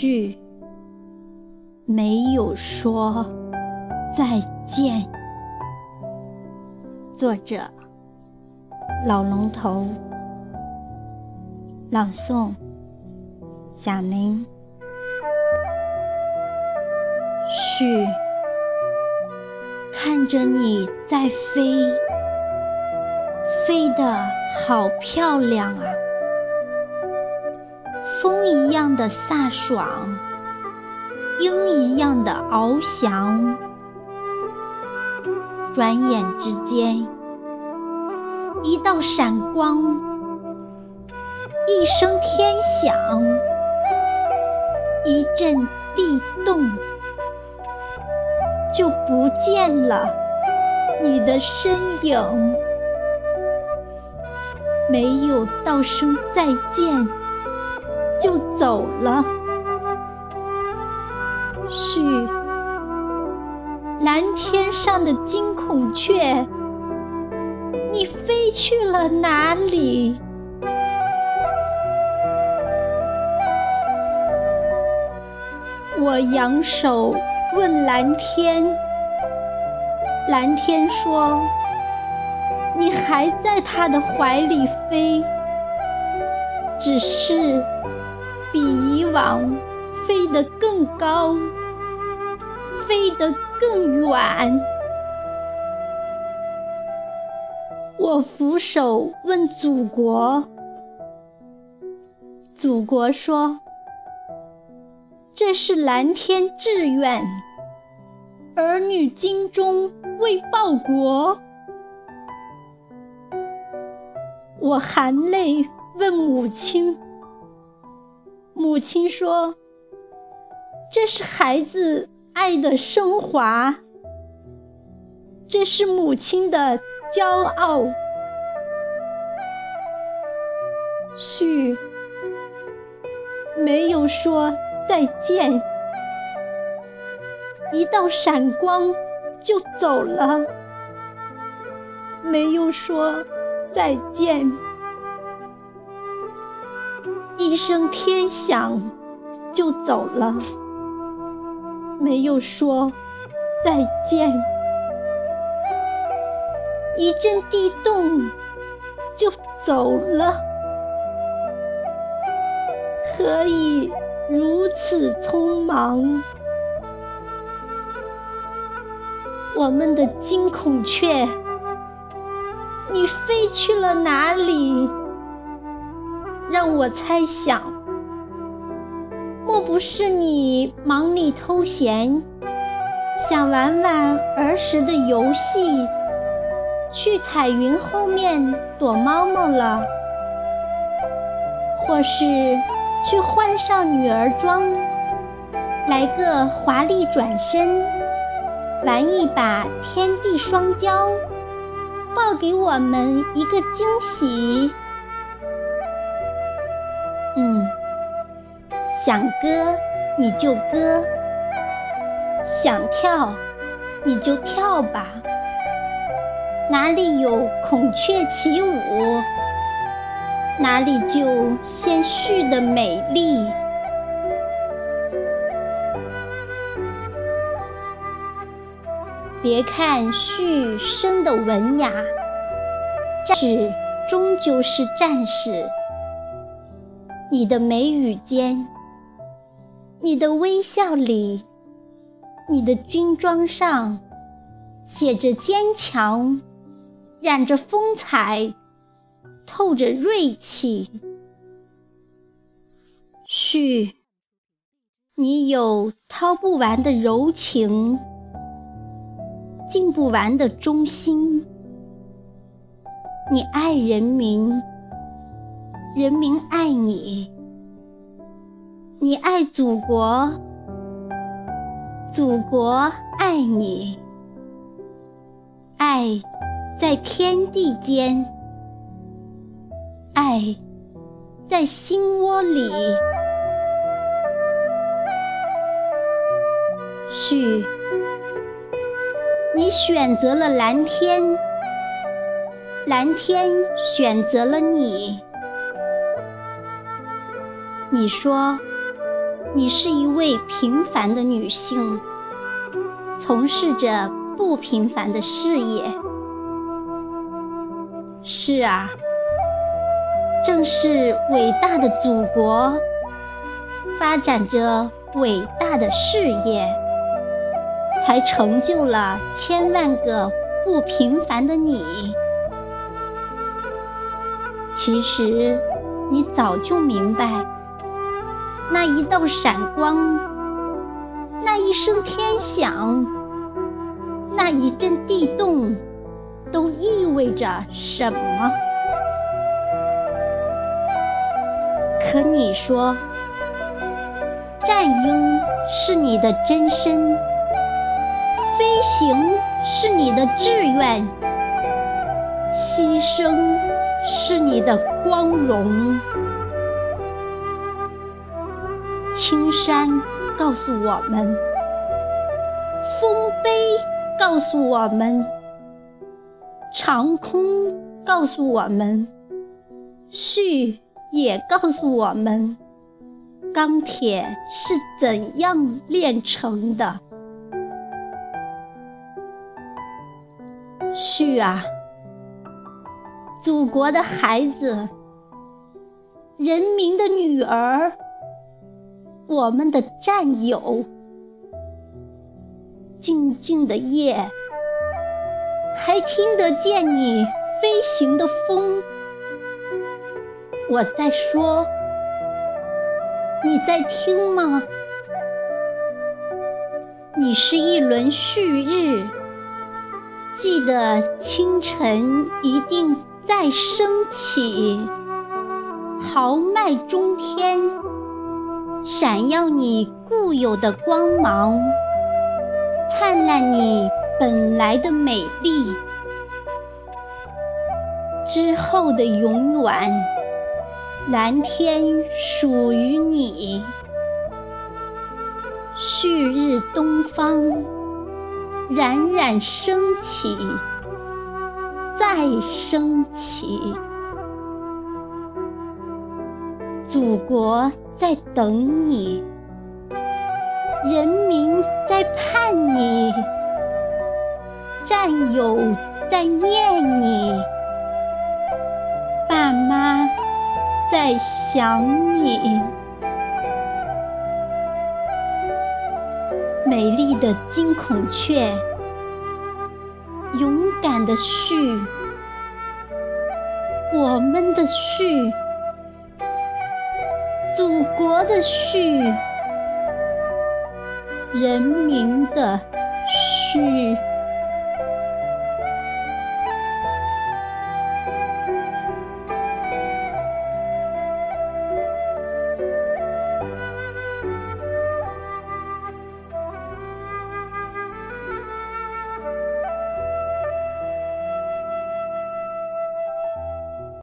续没有说再见。作者：老龙头，朗诵：小林。续，看着你在飞，飞得好漂亮啊！风一样的飒爽，鹰一样的翱翔，转眼之间，一道闪光，一声天响，一阵地动，就不见了你的身影，没有道声再见。就走了。是，蓝天上的金孔雀，你飞去了哪里？我扬手问蓝天，蓝天说：“你还在他的怀里飞，只是……”比以往飞得更高，飞得更远。我俯首问祖国，祖国说：“这是蓝天志愿，儿女精忠为报国。”我含泪问母亲。母亲说：“这是孩子爱的升华，这是母亲的骄傲。”续没有说再见，一道闪光就走了，没有说再见。一声天响，就走了，没有说再见；一阵地动，就走了。何以如此匆忙？我们的金孔雀，你飞去了哪里？让我猜想，莫不是你忙里偷闲，想玩玩儿时的游戏，去彩云后面躲猫猫了？或是去换上女儿装，来个华丽转身，玩一把天地双骄，报给我们一个惊喜？想歌你就歌，想跳你就跳吧。哪里有孔雀起舞，哪里就先续的美丽。别看续生的文雅，战士终究是战士。你的眉宇间，你的微笑里，你的军装上，写着坚强，染着风采，透着锐气。续，你有掏不完的柔情，尽不完的忠心。你爱人民。人民爱你，你爱祖国，祖国爱你，爱在天地间，爱在心窝里。续，你选择了蓝天，蓝天选择了你。你说，你是一位平凡的女性，从事着不平凡的事业。是啊，正是伟大的祖国，发展着伟大的事业，才成就了千万个不平凡的你。其实，你早就明白，那一道闪光，那一声天响，那一阵地动，都意味着什么。可你说，战鹰是你的真身，飞行是你的志愿，牺牲。是你的光荣。青山告诉我们，丰碑告诉我们，长空告诉我们，旭也告诉我们，钢铁是怎样炼成的。旭啊！祖国的孩子，人民的女儿，我们的战友。静静的夜，还听得见你飞行的风。我在说，你在听吗？你是一轮旭日，记得清晨一定。再升起，豪迈中天，闪耀你固有的光芒，灿烂你本来的美丽。之后的永远，蓝天属于你。旭日东方，冉冉升起。再升起，祖国在等你，人民在盼你，战友在念你，爸妈在想你。美丽的金孔雀。勇敢的旭，我们的旭，祖国的旭，人民的旭。